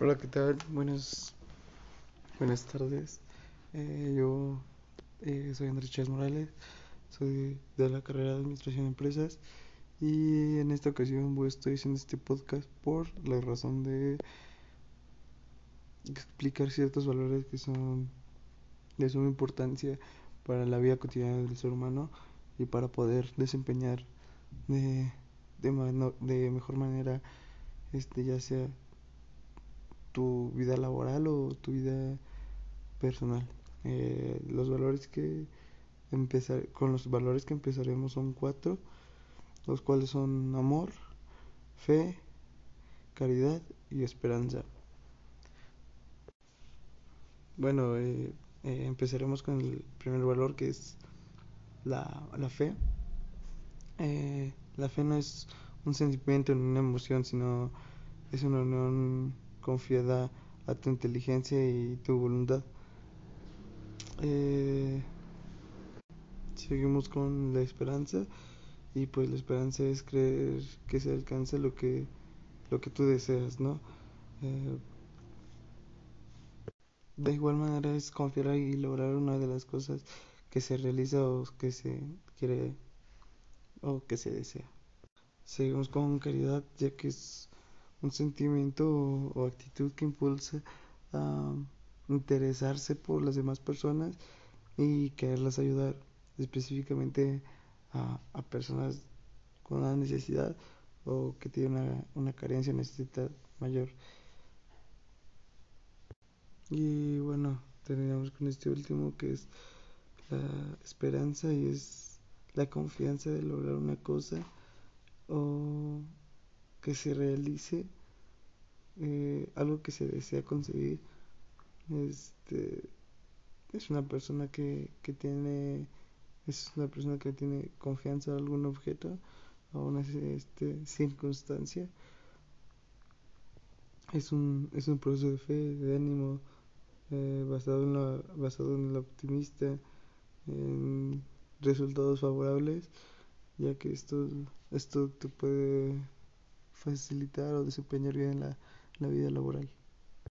Hola, ¿qué tal? Buenas, buenas tardes. Eh, yo eh, soy Andrés Chávez Morales, soy de la carrera de Administración de Empresas y en esta ocasión voy, estoy haciendo este podcast por la razón de explicar ciertos valores que son de suma importancia para la vida cotidiana del ser humano y para poder desempeñar de, de, de mejor manera, este, ya sea tu vida laboral o tu vida personal. Eh, los valores que empezar, con los valores que empezaremos son cuatro, los cuales son amor, fe, caridad y esperanza. Bueno, eh, eh, empezaremos con el primer valor que es la, la fe. Eh, la fe no es un sentimiento ni una emoción, sino es una unión confiada a tu inteligencia y tu voluntad. Eh, seguimos con la esperanza y pues la esperanza es creer que se alcanza lo que lo que tú deseas, ¿no? Eh, de igual manera es confiar y lograr una de las cosas que se realiza o que se quiere o que se desea. Seguimos con caridad ya que es un sentimiento o, actitud que impulsa a interesarse por las demás personas y quererlas ayudar específicamente a, a personas con una necesidad o que tienen una, una carencia, necesidad mayor. Y bueno, terminamos con este último que es la esperanza y es la confianza de lograr una cosa o que se realice eh, algo que se desea conseguir. Este es una persona que, que tiene es una persona que tiene confianza en algún objeto o una este, circunstancia. Es un, es un proceso de fe, de ánimo, eh, basado, en la, basado en el optimista, en resultados favorables, ya que esto, esto te puede facilitar o desempeñar bien la, la vida laboral.